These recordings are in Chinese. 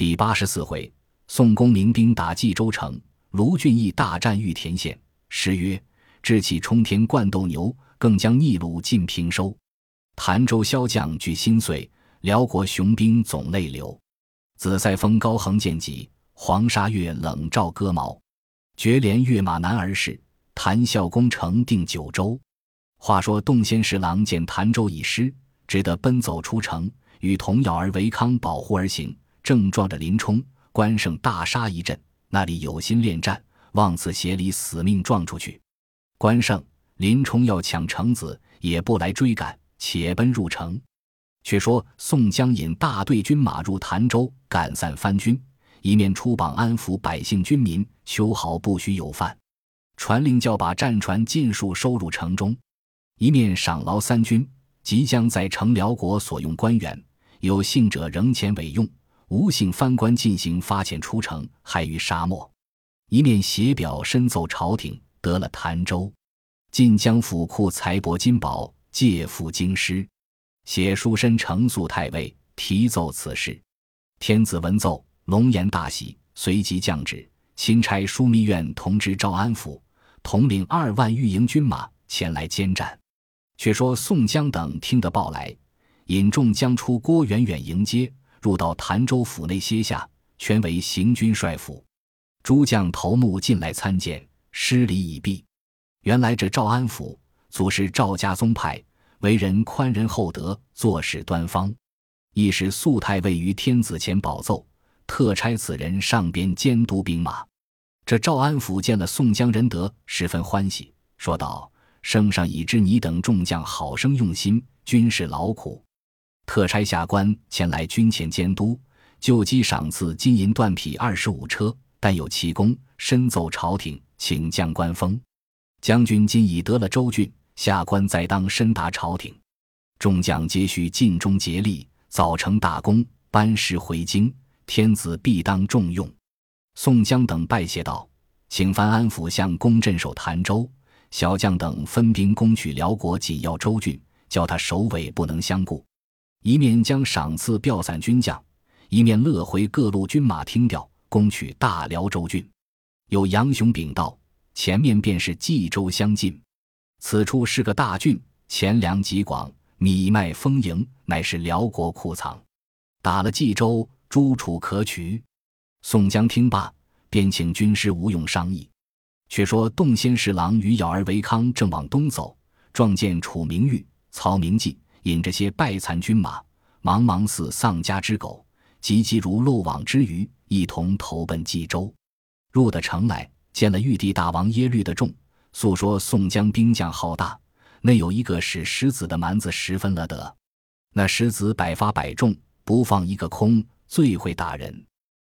第八十四回，宋公明兵打冀州城，卢俊义大战玉田县。诗曰：“志气冲天灌斗牛，更将逆虏尽平收。潭州骁将俱心碎，辽国雄兵总泪流。紫塞风高横剑戟，黄沙月冷照戈矛。绝连跃马难而逝，谭孝公成定九州。”话说洞仙侍郎见潭州已失，只得奔走出城，与童咬儿维康保护而行。正撞着林冲，关胜大杀一阵，那里有心恋战，望此协里死命撞出去。关胜、林冲要抢城子，也不来追赶，且奔入城。却说宋江引大队军马入潭州，赶散番军，一面出榜安抚百姓军民，秋毫不许有犯。传令叫把战船尽数收入城中，一面赏劳三军，即将在城辽国所用官员，有幸者仍前委用。吴姓藩官进行发遣出城，害于沙漠。一面写表申奏朝廷，得了潭州，晋江府库财帛金宝，借付京师。写书申呈肃太尉，提奏此事。天子闻奏，龙颜大喜，随即降旨，钦差枢密院同知赵安府，统领二万御营军马前来监战。却说宋江等听得报来，引众将出郭远远迎接。入到潭州府内歇下，全为行军帅府。诸将头目进来参见，施礼已毕。原来这赵安府祖是赵家宗派，为人宽仁厚德，做事端方。亦是素太尉于天子前保奏，特差此人上边监督兵马。这赵安府见了宋江仁德，十分欢喜，说道：“圣上已知你等众将好生用心，军事劳苦。”特差下官前来军前监督，就机赏赐金银缎匹二十五车，但有奇功，深奏朝廷，请将官封。将军今已得了州郡，下官再当深达朝廷。众将皆需尽忠竭力，早成大功，班师回京，天子必当重用。宋江等拜谢道：“请番安抚相公镇守潭州，小将等分兵攻取辽国紧要州郡，叫他首尾不能相顾。”一面将赏赐调散军将，一面乐回各路军马听调，攻取大辽州郡。有杨雄禀道：“前面便是冀州相近，此处是个大郡，钱粮极广，米麦丰盈，乃是辽国库藏。打了冀州，诸楚可取。”宋江听罢，便请军师吴用商议。却说洞仙侍郎与咬儿维康正往东走，撞见楚明玉、曹明济。引着些败残军马，茫茫似丧家之狗，急急如漏网之鱼，一同投奔冀州。入的城来，见了玉帝大王耶律的众，诉说宋江兵将浩大，内有一个使石子的蛮子十分了得。那石子百发百中，不放一个空，最会打人。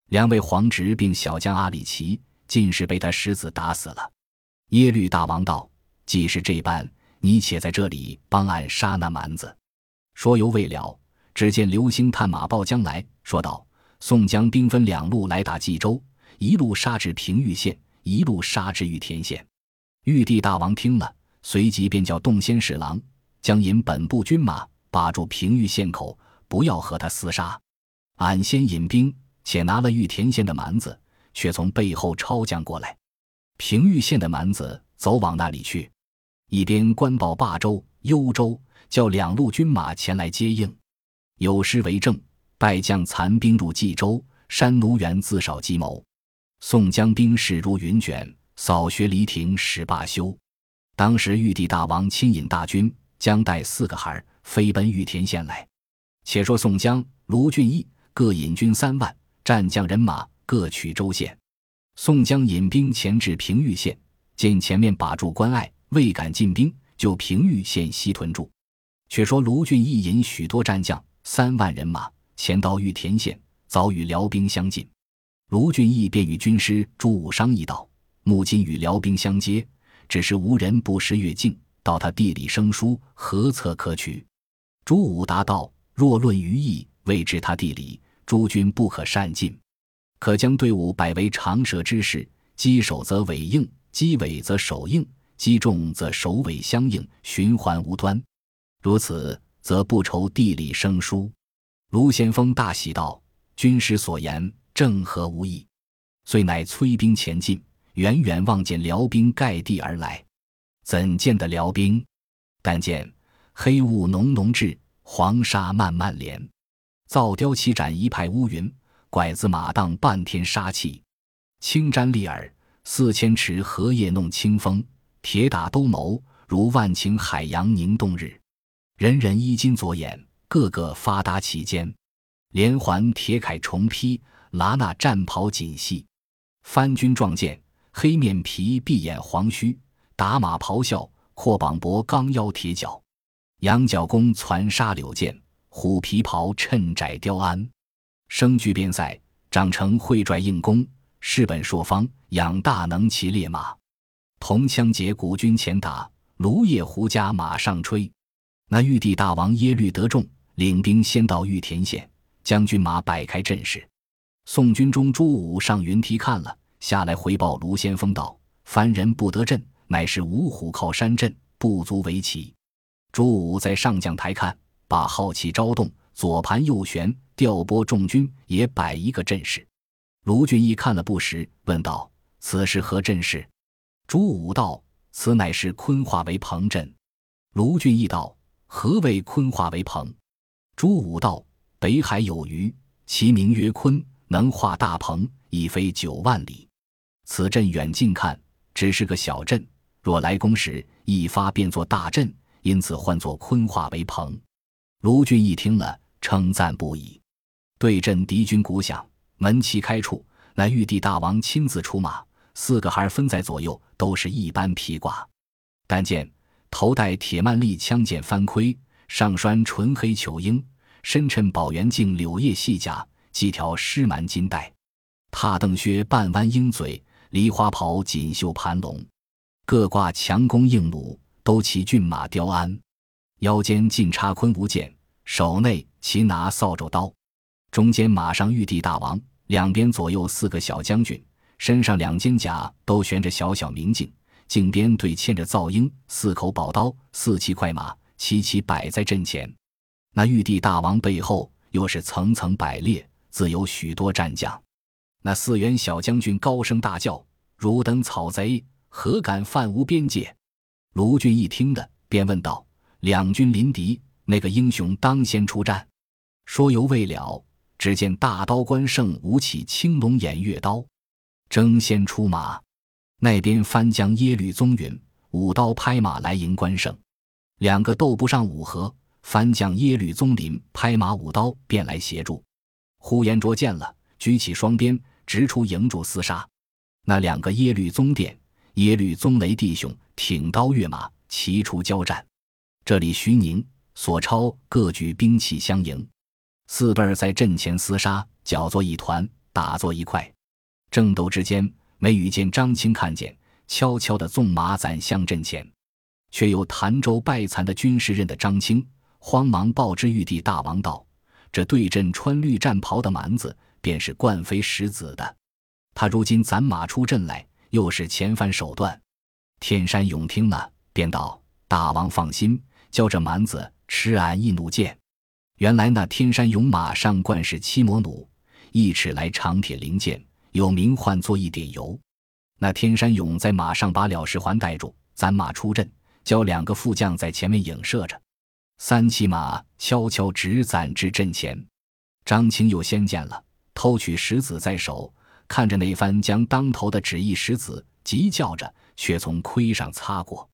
两位皇侄并小将阿里奇，尽是被他石子打死了。耶律大王道：“既是这般。”你且在这里帮俺杀那蛮子。说犹未了，只见流星探马报将来说道：“宋江兵分两路来打冀州，一路杀至平玉县，一路杀至玉田县。”玉帝大王听了，随即便叫洞仙侍郎将引本部军马把住平玉县口，不要和他厮杀。俺先引兵，且拿了玉田县的蛮子，却从背后抄将过来。平玉县的蛮子走往那里去？一边官报霸州、幽州，叫两路军马前来接应。有诗为证：“败将残兵入冀州，山奴原自少计谋。宋江兵势如云卷，扫学黎庭始罢休。”当时玉帝大王亲引大军，将带四个孩儿飞奔玉田县来。且说宋江、卢俊义各引军三万，战将人马各取州县。宋江引兵前至平玉县，见前面把住关隘。未敢进兵，就平豫县西屯住。却说卢俊义引许多战将三万人马前到玉田县，早与辽兵相近。卢俊义便与军师朱武商议道：“目今与辽兵相接，只是无人不识越境，到他地里生疏，何策可取？”朱武答道：“若论于义，未知他地理，诸军不可擅进，可将队伍摆为长蛇之势，击首则尾应，击尾则首应。”击中则首尾相应，循环无端。如此，则不愁地理生疏。卢先锋大喜道：“军师所言正合无异。遂乃催兵前进，远远望见辽兵盖地而来，怎见得辽兵？但见黑雾浓浓至，黄沙漫漫连，造雕旗展一派乌云，拐子马荡半天杀气，青毡立耳，四千尺荷叶弄清风，铁打兜鍪，如万顷海洋凝冻日。人人衣襟左眼，个个发达其间，连环铁铠重披，拿那战袍锦系。番军壮健，黑面皮，闭眼黄须，打马咆哮，阔膀膊，钢腰铁脚，羊角弓攒沙柳箭，虎皮袍衬窄雕鞍，生驹边塞，长成会拽硬弓，士本朔方，养大能骑烈马，铜枪节古军前打，芦叶胡笳马上吹。那玉帝大王耶律德重领兵先到玉田县，将军马摆开阵势。宋军中朱武上云梯看了下来，回报卢先锋道：“凡人不得阵，乃是五虎靠山阵，不足为奇。”朱武在上将台看，把好奇招动，左盘右旋，调拨众军，也摆一个阵势。卢俊义看了不时，问道：“此是何阵势？”朱武道：“此乃是坤化为鹏阵。”卢俊义道：“何谓坤化为鹏？”朱武道：“北海有鱼，其名曰鲲。”能化大鹏，已飞九万里。此阵远近看只是个小阵，若来攻时，一发便作大阵，因此唤作坤化为鹏。卢俊义听了，称赞不已。对阵敌军鼓响，门旗开处，那玉帝大王亲自出马，四个孩分在左右，都是一般披挂。但见头戴铁曼利枪剑翻盔，上拴纯黑球缨，身衬宝元镜柳叶细甲。系条湿蛮金带，踏蹬靴半弯鹰嘴，梨花袍锦绣盘龙，各挂强弓硬弩，都骑骏马雕鞍，腰间尽插昆吾剑，手内齐拿扫帚刀，中间马上玉帝大王，两边左右四个小将军，身上两肩甲都悬着小小明镜，镜边对嵌着皂鹰，四口宝刀，四骑快马，齐齐摆在阵前。那玉帝大王背后又是层层摆列。自有许多战将，那四员小将军高声大叫：“汝等草贼，何敢犯无边界？”卢俊义听的，便问道：“两军临敌，那个英雄当先出战？”说犹未了，只见大刀关胜舞起青龙偃月刀，争先出马。那边翻将耶律宗允舞刀拍马来迎关胜，两个斗不上五合，翻将耶律宗林拍马舞刀便来协助。呼延灼见了，举起双鞭，直出营住厮杀。那两个耶律宗殿、耶律宗雷弟兄挺刀跃马，齐出交战。这里徐宁、索超各举兵器相迎，四辈儿在阵前厮杀，搅作一团，打作一块。争斗之间，没遇见张青看见，悄悄地纵马攒向阵前，却有潭州败残的军士认得张青，慌忙报知玉帝大王道。这对阵穿绿战袍的蛮子，便是冠非石子的。他如今攒马出阵来，又是前番手段。天山勇听了，便道：“大王放心，叫这蛮子吃俺一弩箭。”原来那天山勇马上冠是七魔弩，一尺来长铁零件，有名唤作一点油。那天山勇在马上把了事环带住，攒马出阵，叫两个副将在前面影射着。三骑马悄悄直攒至阵前，张青又先见了，偷取石子在手，看着那番将当头的旨意石子，急叫着，却从盔上擦过。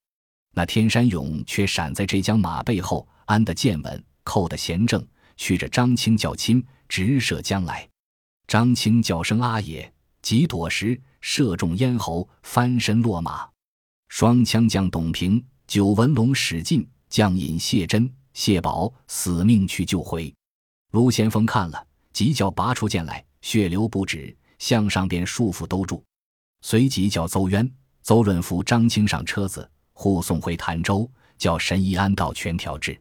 那天山勇却闪在这将马背后，安得剑稳，扣得弦正，去着张青较亲，直射将来。张青叫声阿爷，急躲时，射中咽喉，翻身落马。双枪将董平、九纹龙使劲，将引谢珍。谢宝死命去救回，卢先锋看了，急叫拔出剑来，血流不止，向上便束缚兜住，随即叫邹渊、邹润扶张青上车子，护送回潭州，叫神医安道全调治。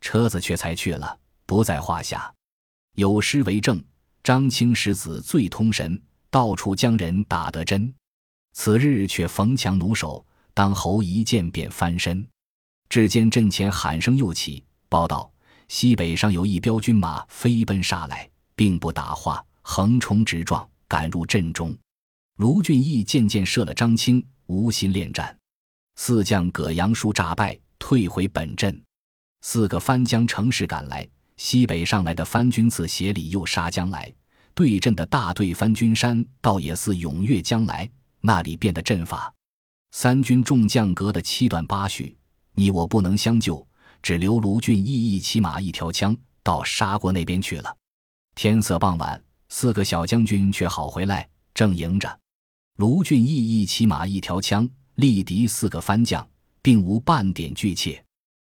车子却才去了，不在话下。有诗为证：张青石子最通神，到处将人打得真。此日却逢强弩手，当侯一见便翻身。只见阵前喊声又起。报道：西北上有一彪军马飞奔杀来，并不打话，横冲直撞，赶入阵中。卢俊义渐渐射了张清，无心恋战。四将葛阳叔诈败，退回本阵。四个番将乘势赶来，西北上来的番军自协里又杀将来。对阵的大队番军山倒也似踊跃将来，那里变的阵法。三军众将隔得七短八许，你我不能相救，只留卢俊义一骑马一条枪，到沙国那边去了。天色傍晚，四个小将军却好回来，正迎着卢俊义一骑马一条枪，力敌四个番将，并无半点惧怯。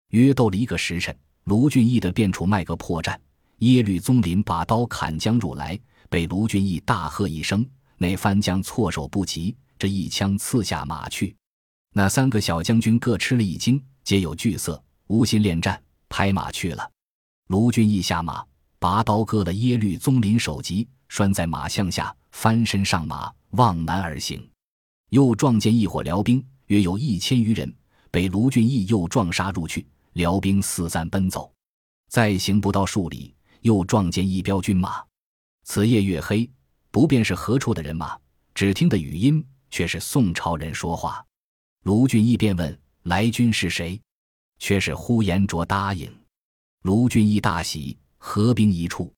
约斗了一个时辰，卢俊义的便处卖个破绽，耶律宗林把刀砍将入来。被卢俊义大喝一声，那番将措手不及，这一枪刺下马去。那三个小将军各吃了一惊，皆有惧色，无心恋战，拍马去了。卢俊义下马，拔刀割了耶律宗林首级，拴在马项下，翻身上马，望南而行。又撞见一伙辽兵，约有一千余人，被卢俊义又撞杀入去，辽兵四散奔走。再行不到数里，又撞见一彪军马。此夜月黑，不便是何处的人马，只听得语音却是宋朝人说话。卢俊义便问来军是谁，却是呼延灼答应。卢俊义大喜，合兵一处。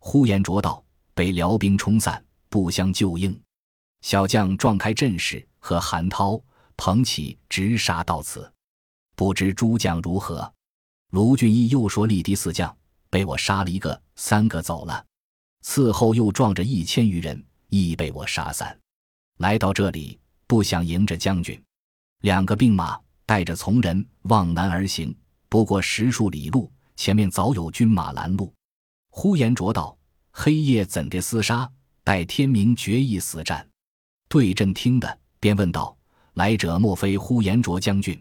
呼延灼道：“被辽兵冲散，不相救应。”小将撞开阵势，和韩涛、彭起直杀到此。不知诸将如何？卢俊义又说：“力敌四将，被我杀了一个，三个走了。”伺候又撞着一千余人，亦被我杀散。来到这里，不想迎着将军。两个兵马带着从人望南而行，不过十数里路，前面早有军马拦路。呼延灼道：“黑夜怎地厮杀？待天明决一死战。”对阵听的，便问道：“来者莫非呼延灼将军？”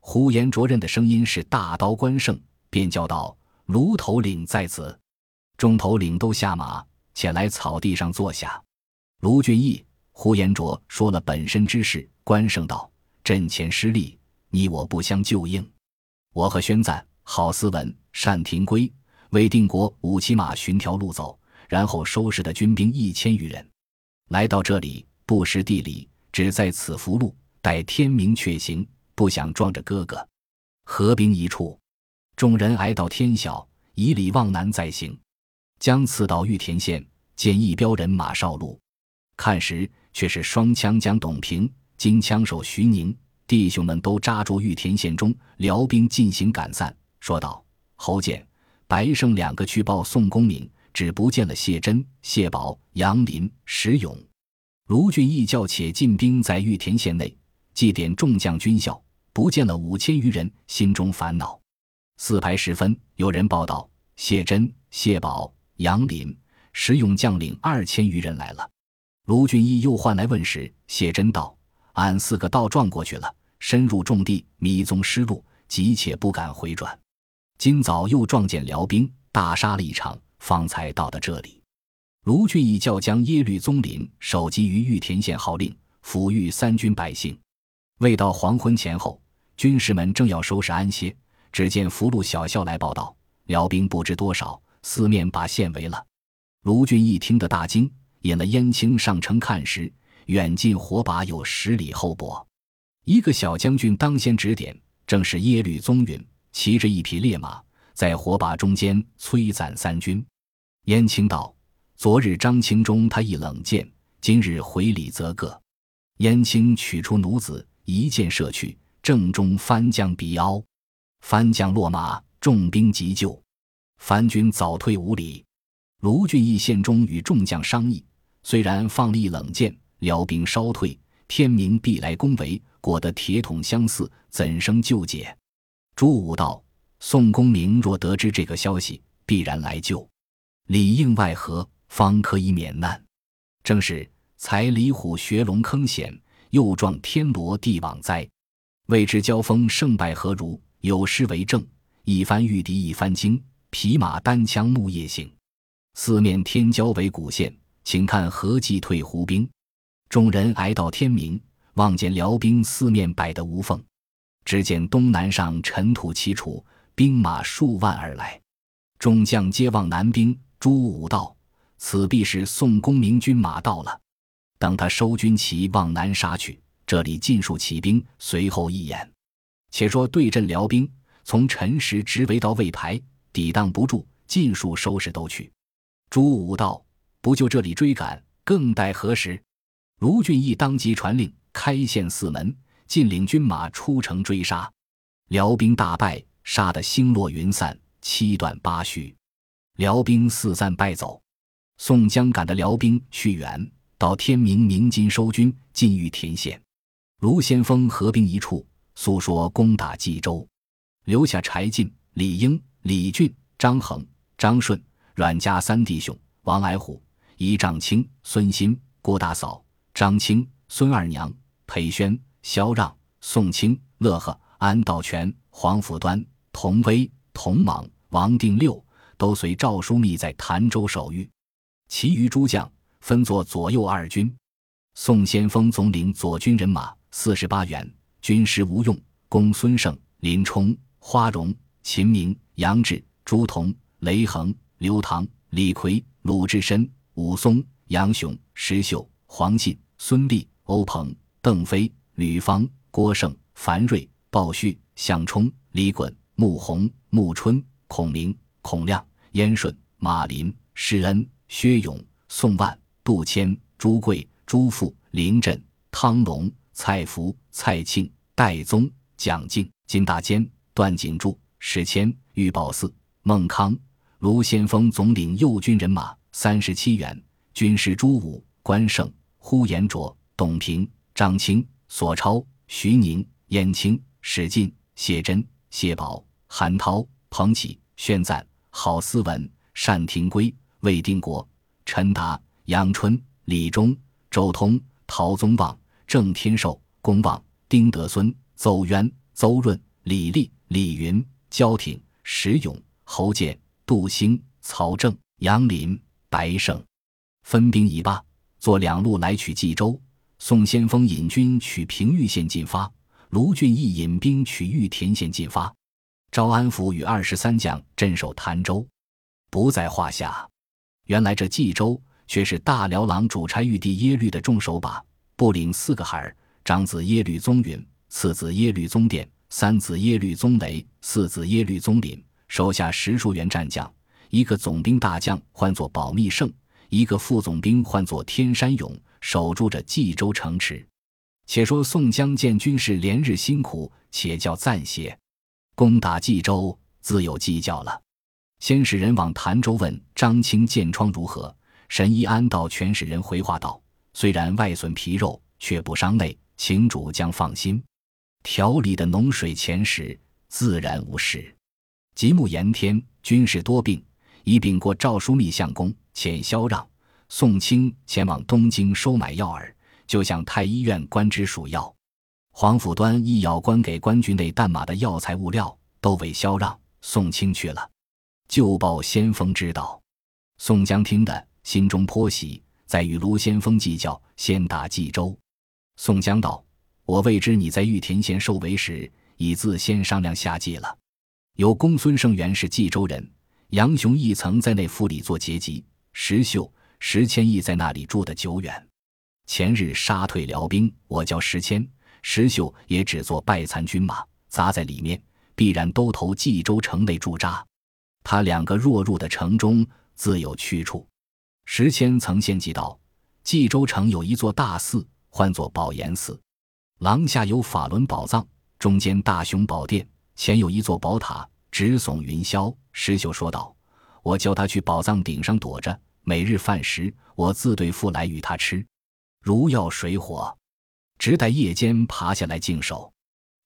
呼延灼认的声音是大刀关胜，便叫道：“卢头领在此。”众头领都下马，且来草地上坐下。卢俊义、呼延灼说了本身之事。关胜道：“阵前失利，你我不相救应。我和宣赞郝思文，善庭规，为定国五骑马寻条路走，然后收拾的军兵一千余人，来到这里不识地理，只在此伏路，待天明却行。不想撞着哥哥，合兵一处。众人挨到天晓，以礼望南再行。”将刺到玉田县，见一彪人马少路，看时却是双枪将董平、金枪手徐宁弟兄们都扎住玉田县中，辽兵进行赶散。说道：“侯健、白胜两个去报宋公明，只不见了谢珍、谢宝、杨林、石勇。卢俊义叫且进兵在玉田县内，祭奠众将军校，不见了五千余人，心中烦恼。四排时分，有人报道：谢珍、谢宝。”杨林、石勇将领二千余人来了。卢俊义又唤来问时，谢真道：“俺四个倒撞过去了，深入重地，迷踪失路，急且不敢回转。今早又撞见辽兵，大杀了一场，方才到的这里。”卢俊义叫将耶律宗林守集于玉田县号令，抚育三军百姓。未到黄昏前后，军士们正要收拾安歇，只见俘虏小校来报道：辽兵不知多少。四面把县围了，卢俊义听得大惊，引了燕青上城看时，远近火把有十里厚薄。一个小将军当先指点，正是耶律宗允，骑着一匹烈马，在火把中间摧斩三军。燕青道：“昨日张清中他亦冷箭，今日回礼则个。”燕青取出弩子，一箭射去，正中番将鼻凹，番将落马，重兵急救。番军早退五里，卢俊义县中与众将商议，虽然放了一冷箭，辽兵稍退，天明必来攻围，裹得铁桶相似，怎生救解？朱武道：宋公明若得知这个消息，必然来救，里应外合，方可以免难。正是才李虎学龙坑险，又撞天罗地网灾。未知交锋胜败何如？有诗为证：一番御敌一番惊。匹马单枪木叶行，四面天骄为古县，请看何计退胡兵。众人挨到天明，望见辽兵四面摆得无缝，只见东南上尘土齐楚，兵马数万而来。众将皆望南兵。朱武道：“此必是宋公明军马到了。等他收军旗往南杀去，这里尽数起兵，随后一演。且说对阵辽兵，从辰时直围到魏牌，抵挡不住，尽数收拾都去。朱武道：“不就这里追赶，更待何时？”卢俊义当即传令，开县四门，尽领军马出城追杀。辽兵大败，杀得星落云散，七断八续。辽兵四散败走。宋江赶的辽兵去远。到天明，鸣金收军，进御田县。卢先锋合兵一处，诉说攻打冀州，留下柴进、李应、李俊、张衡、张顺、阮家三弟兄，王矮虎、一丈青、孙新、郭大嫂、张青、孙二娘、裴宣、萧让、宋清、乐呵、安道全、黄甫端、童威、童莽、王定六，都随赵枢密在潭州守御，其余诸将。分作左右二军，宋先锋总领左军人马四十八员，军师吴用、公孙胜、林冲、花荣、秦明、杨志、朱仝、雷横、刘唐、李逵、鲁智深、武松、杨雄、石秀、黄信、孙立、欧鹏、邓飞、吕方、郭盛、樊瑞、鲍旭、项冲、李衮、穆弘、穆春、孔明、孔亮、燕顺、马林、施恩、薛勇、宋万。杜迁、朱贵、朱富、林震、汤龙、蔡福、蔡庆、戴宗、蒋敬、金大坚、段景柱、史谦、玉宝四、孟康、卢先锋总领右军人马三十七员，军师朱武、关胜、呼延灼、董平、张清、索超、徐宁、燕青、史进、谢真、谢宝、韩涛、彭启、宣赞、郝思文、单廷圭、魏定国、陈达。杨春、李忠、周通、陶宗旺、郑天寿、龚旺、丁德孙、邹渊、邹润、李立、李云、焦挺、石勇、侯建、杜兴、曹正、杨林、白胜，分兵已罢，坐两路来取冀州。宋先锋引军取平玉县进发，卢俊义引兵取玉田县进发。招安府与二十三将镇守潭州，不在话下。原来这冀州。却是大辽郎主差玉帝耶律的重手把，不领四个孩儿：长子耶律宗允，次子耶律宗典，三子耶律宗雷，四子耶律宗麟。手下十数员战将，一个总兵大将唤作保密胜，一个副总兵唤作天山勇，守住着冀州城池。且说宋江见军士连日辛苦，且叫暂歇，攻打冀州自有计较了。先使人往潭州问张清箭疮如何。神医安道全使人回话道：“虽然外损皮肉，却不伤内，请主将放心。调理的脓水前时，自然无事。”极目炎天，军士多病，已禀过赵枢密相公，遣萧让、宋清前往东京收买药饵，就向太医院官职属药。黄甫端一咬官给官军内弹马的药材物料，都委萧让、宋清去了。就报先锋知道，宋江听得。心中颇喜，在与卢先锋计较，先打冀州。宋江道：“我未知你在玉田县受围时，已自先商量下计了。有公孙胜原是冀州人，杨雄亦曾在那府里做节级，石秀、石谦亦在那里住得久远。前日杀退辽兵，我叫石谦、石秀也只做败残军马，砸在里面，必然都投冀州城内驻扎。他两个若入的城中，自有去处。”石谦曾献计道：“冀州城有一座大寺，唤作宝岩寺，廊下有法轮宝藏，中间大雄宝殿，前有一座宝塔，直耸云霄。”石秀说道：“我叫他去宝藏顶上躲着，每日饭食我自对付来与他吃，如要水火，只待夜间爬下来净手，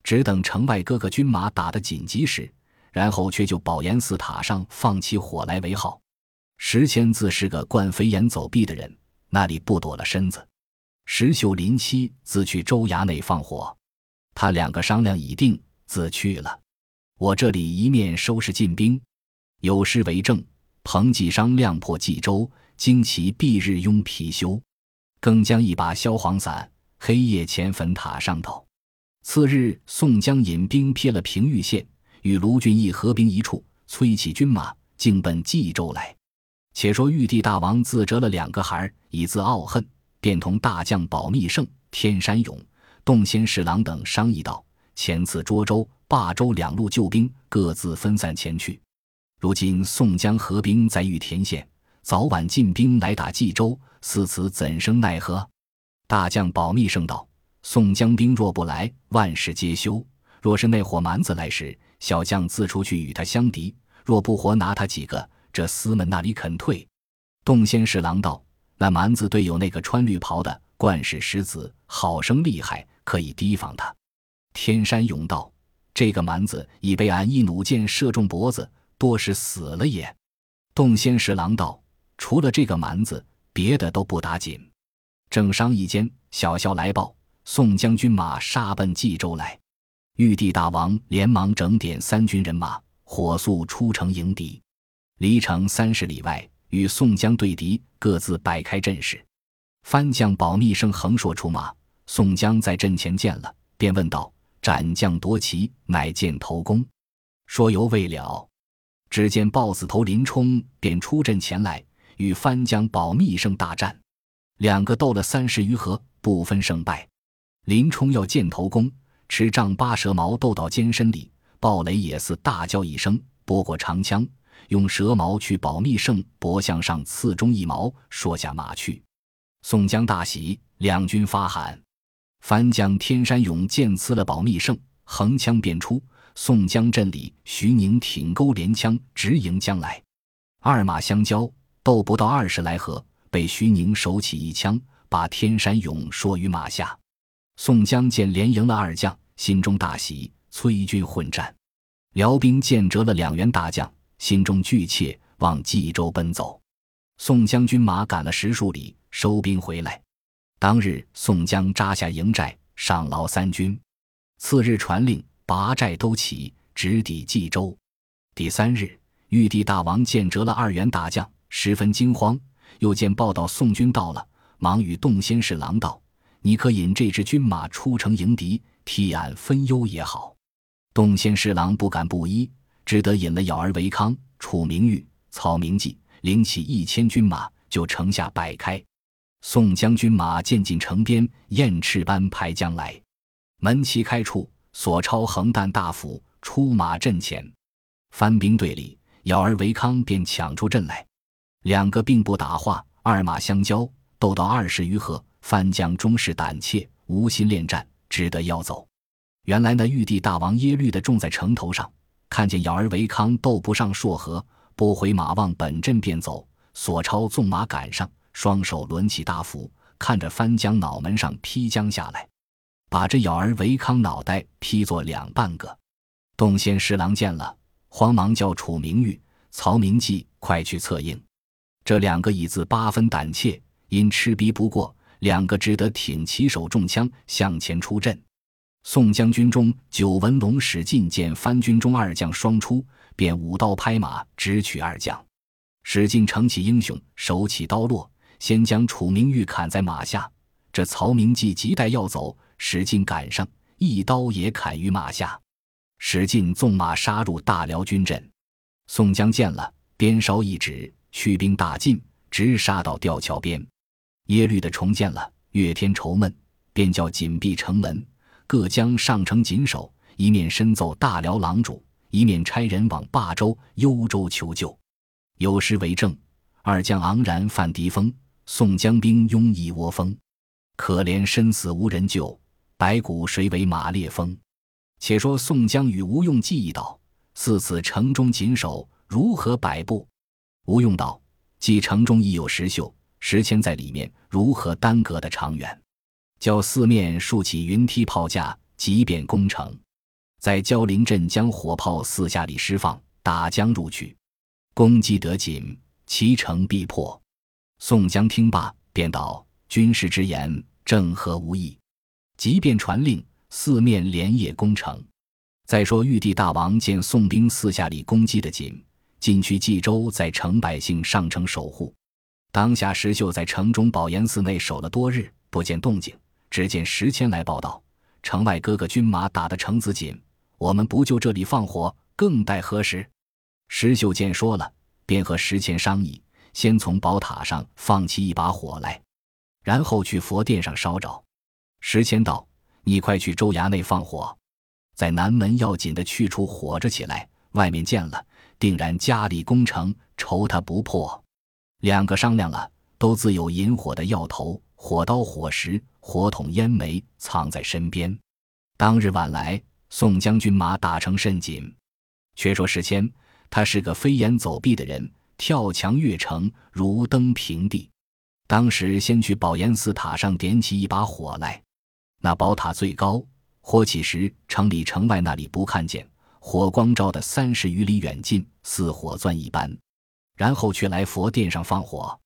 只等城外各个军马打得紧急时，然后却就宝岩寺塔上放起火来为号。”石谦自是个惯飞檐走壁的人，那里不躲了身子。石秀临期自去州衙内放火，他两个商量已定，自去了。我这里一面收拾进兵，有诗为证：彭继商亮破冀州，旌旗蔽日拥貔貅。更将一把萧黄伞，黑夜前坟塔上头。次日，宋江引兵撇了平玉县，与卢俊义合兵一处，催起军马，径奔冀州来。且说玉帝大王自折了两个孩儿，以自傲恨，便同大将保密胜、天山勇、洞仙侍郎等商议道：前次涿州、霸州两路救兵各自分散前去，如今宋江合兵在玉田县，早晚进兵来打冀州，似此怎生奈何？大将保密胜道：宋江兵若不来，万事皆休；若是那伙蛮子来时，小将自出去与他相敌；若不活拿他几个。这厮们那里肯退？洞仙侍郎道：“那蛮子队有那个穿绿袍的，冠氏石子，好生厉害，可以提防他。”天山勇道：“这个蛮子已被俺一弩箭射中脖子，多是死了也。”洞仙侍郎道：“除了这个蛮子，别的都不打紧。”正商议间，小校来报：宋将军马杀奔冀州来。玉帝大王连忙整点三军人马，火速出城迎敌。离城三十里外，与宋江对敌，各自摆开阵势。番将保密生横槊出马，宋江在阵前见了，便问道：“斩将夺旗，乃见头功？”说犹未了，只见豹子头林冲便出阵前来，与番将保密生大战，两个斗了三十余合，不分胜败。林冲要见头功，持丈八蛇矛斗到肩身里，鲍雷也似大叫一声，拨过长枪。用蛇矛去保密胜脖项上刺中一矛，说下马去。宋江大喜，两军发喊。番将天山勇剑刺了保密胜，横枪便出。宋江阵里，徐宁挺钩连枪直迎将来。二马相交，斗不到二十来合，被徐宁手起一枪，把天山勇说于马下。宋江见连赢了二将，心中大喜，催军混战。辽兵见折了两员大将。心中惧怯，往冀州奔走。宋将军马赶了十数里，收兵回来。当日，宋江扎下营寨，赏劳三军。次日传令，拔寨都起，直抵冀州。第三日，玉帝大王见折了二员大将，十分惊慌。又见报道宋军到了，忙与洞仙侍郎道：“你可引这支军马出城迎敌，替俺分忧也好。”洞仙侍郎不敢不依。只得引了咬儿维康、楚明玉、曹明济，领起一千军马，就城下摆开。宋将军马渐进城边，雁翅般排将来。门旗开处，索超横担大斧出马阵前。番兵队里，咬儿维康便抢出阵来。两个并不打话，二马相交，斗到二十余合。番将终是胆怯，无心恋战，只得要走。原来那玉帝大王耶律的种在城头上。看见咬儿维康斗不上硕和，拨回马望本阵便走。索超纵马赶上，双手抡起大斧，看着翻将脑门上劈将下来，把这咬儿维康脑袋劈作两半个。洞仙侍郎见了，慌忙叫楚明玉、曹明济快去策应。这两个已自八分胆怯，因吃逼不过，两个只得挺起手中枪向前出阵。宋将军中九纹龙史进见番军中二将双出，便舞刀拍马直取二将。史进乘起英雄，手起刀落，先将楚明玉砍在马下。这曹明济急待要走，史进赶上，一刀也砍于马下。史进纵马杀入大辽军阵。宋江见了，鞭梢一指，驱兵大进，直杀到吊桥边。耶律的重见了，越天愁闷，便叫紧闭城门。各将上城紧守，一面申奏大辽郎主，一面差人往霸州、幽州求救。有诗为证：“二将昂然犯敌锋，宋江兵拥一窝蜂。可怜身死无人救，白骨谁为马列峰？”且说宋江与吴用计议道：“似此城中紧守，如何摆布？”吴用道：“既城中已有石秀、石阡在里面，如何耽搁的长远？”叫四面竖起云梯炮架，即便攻城。在焦陵镇将火炮四下里释放，打将入去，攻击得紧，其城必破。宋江听罢，便道：“军师之言正合无意，即便传令，四面连夜攻城。再说玉帝大王见宋兵四下里攻击的紧，进去冀州，在城百姓上城守护。当下石秀在城中宝岩寺内守了多日，不见动静。”只见石谦来报道，城外哥哥军马打得城子紧，我们不就这里放火，更待何时？石秀见说了，便和石谦商议，先从宝塔上放起一把火来，然后去佛殿上烧着。石谦道：“你快去州衙内放火，在南门要紧的去处火着起来，外面见了，定然加力攻城，愁他不破。”两个商量了，都自有引火的药头、火刀、火石、火筒、烟煤藏在身边。当日晚来，宋将军马打成甚紧。却说时迁，他是个飞檐走壁的人，跳墙越城，如登平地。当时先去宝岩寺塔上点起一把火来，那宝塔最高，火起时城里城外那里不看见，火光照得三十余里远近，似火钻一般。然后却来佛殿上放火，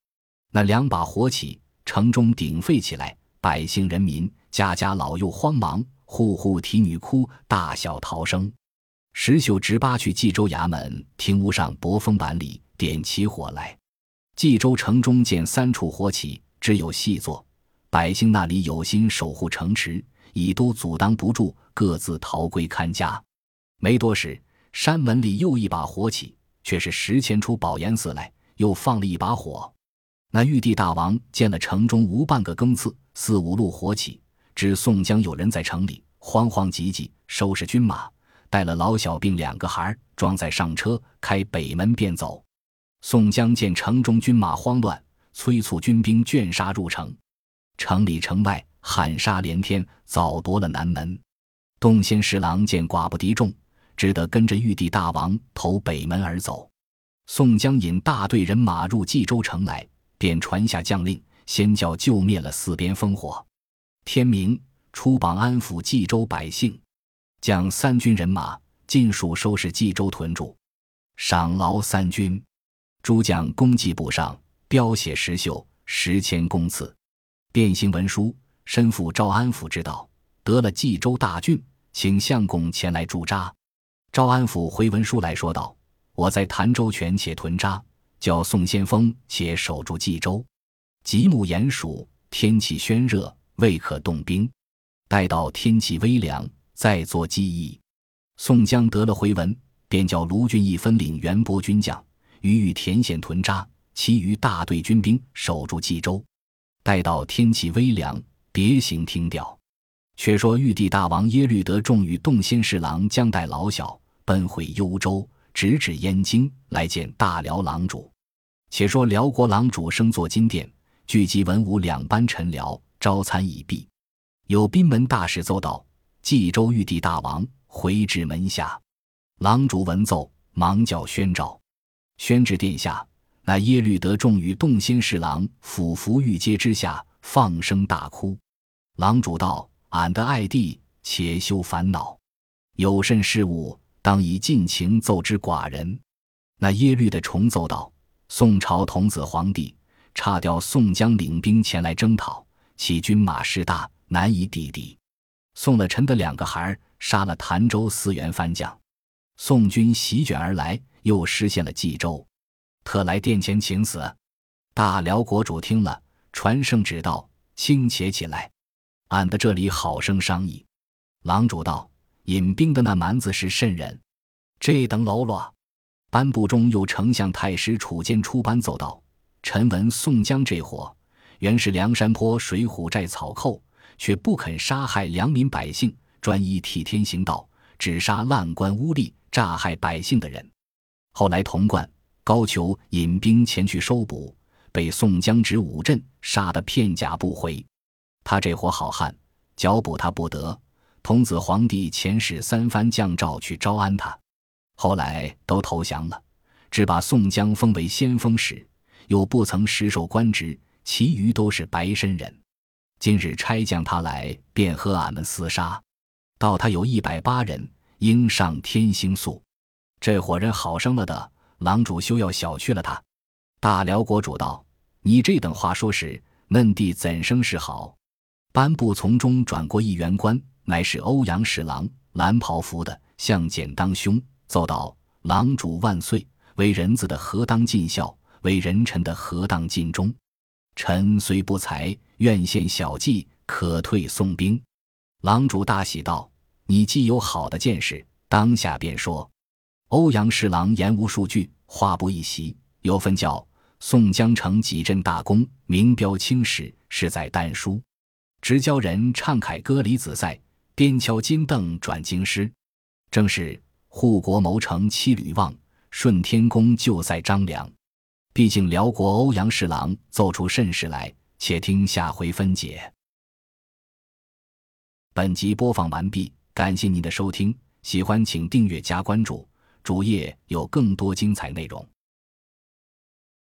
那两把火起，城中鼎沸起来，百姓人民家家老幼慌忙，户户啼女哭，大小逃生。石秀直扒去冀州衙门厅屋上薄风板里点起火来。冀州城中见三处火起，只有细作，百姓那里有心守护城池，已都阻挡不住，各自逃归看家。没多时，山门里又一把火起，却是石迁出宝岩寺来，又放了一把火。那玉帝大王见了城中无半个更次，四五路火起，知宋江有人在城里，慌慌急急收拾军马。带了老小并两个孩儿，装载上车，开北门便走。宋江见城中军马慌乱，催促军兵卷杀入城。城里城外喊杀连天，早夺了南门。洞仙侍郎见寡不敌众，只得跟着玉帝大王投北门而走。宋江引大队人马入冀州城来，便传下将令，先叫救灭了四边烽火。天明，出榜安抚冀州百姓。将三军人马尽数收拾冀州屯驻，赏劳三军。诸将功绩簿上标写石秀十千公赐，变行文书，身赴招安府之道，得了冀州大郡，请相公前来驻扎。招安府回文书来说道：“我在潭州权且屯扎，叫宋先锋且守住冀州。极目炎暑，天气宣热，未可动兵。待到天气微凉。”再做计议。宋江得了回文，便叫卢俊义分领元博军将，于玉田县屯扎，其余大队军兵守住冀州。待到天气微凉，别行听调。却说玉帝大王耶律德重与洞仙侍郎将带老小奔回幽州，直指燕京来见大辽郎主。且说辽国郎主升坐金殿，聚集文武两班臣僚，招参已毕。有宾门大使奏道。冀州玉帝大王回至门下，郎主闻奏，忙叫宣召。宣至殿下，那耶律德重与洞仙侍郎俯伏玉阶之下，放声大哭。郎主道：“俺的爱弟，且休烦恼，有甚事务，当以尽情奏之寡人。”那耶律的重奏道：“宋朝童子皇帝差调宋江领兵前来征讨，其军马势大，难以抵敌。”送了臣的两个孩儿，杀了潭州四员番将，宋军席卷而来，又失陷了冀州，特来殿前请死。大辽国主听了，传圣旨道：“轻且起来，俺的这里好生商议。”郎主道：“引兵的那蛮子是甚人？这等喽啰。”班部中有丞相太师楚坚出班奏道：“臣闻宋江这伙，原是梁山坡水浒寨草寇。”却不肯杀害良民百姓，专一替天行道，只杀滥官污吏、诈害百姓的人。后来童贯、高俅引兵前去收捕，被宋江指五阵杀得片甲不回。他这伙好汉，剿捕他不得。童子皇帝遣使三番降诏去招安他，后来都投降了，只把宋江封为先锋使，又不曾实授官职，其余都是白身人。今日差将他来，便和俺们厮杀。到他有一百八人，应上天星宿。这伙人好生了的，郎主休要小觑了他。大辽国主道：“你这等话说时，嫩弟怎生是好？”班部从中转过一员官，乃是欧阳侍郎，蓝袍服的，向简当兄，奏道：“郎主万岁！为人子的何当尽孝？为人臣的何当尽忠？臣虽不才。”愿献小计，可退宋兵。郎主大喜道：“你既有好的见识，当下便说。”欧阳侍郎言无数句，话不一席，有分教宋江成几阵大功，名标青史，是在丹书。直教人唱凯歌李子赛，边敲金镫转京师。正是护国谋臣七吕望，顺天宫救塞张良。毕竟辽国欧阳侍郎奏出甚事来，且听下回分解。本集播放完毕，感谢您的收听，喜欢请订阅加关注，主页有更多精彩内容。